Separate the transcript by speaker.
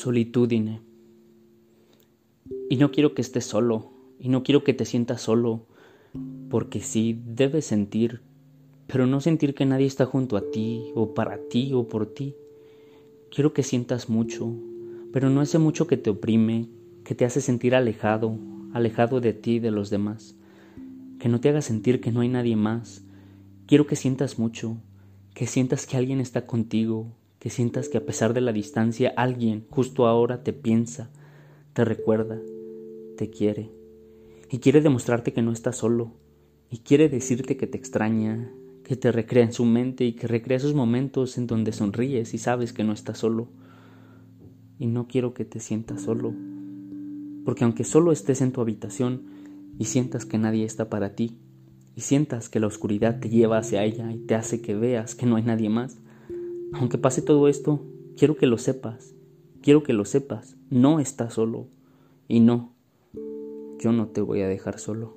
Speaker 1: Solitudine. Y no quiero que estés solo, y no quiero que te sientas solo, porque sí, debes sentir, pero no sentir que nadie está junto a ti, o para ti, o por ti. Quiero que sientas mucho, pero no ese mucho que te oprime, que te hace sentir alejado, alejado de ti y de los demás, que no te haga sentir que no hay nadie más. Quiero que sientas mucho, que sientas que alguien está contigo, que sientas que a pesar de la distancia alguien justo ahora te piensa, te recuerda, te quiere y quiere demostrarte que no estás solo y quiere decirte que te extraña, que te recrea en su mente y que recrea esos momentos en donde sonríes y sabes que no estás solo. Y no quiero que te sientas solo, porque aunque solo estés en tu habitación y sientas que nadie está para ti, y sientas que la oscuridad te lleva hacia ella y te hace que veas que no hay nadie más, aunque pase todo esto, quiero que lo sepas, quiero que lo sepas, no estás solo y no, yo no te voy a dejar solo.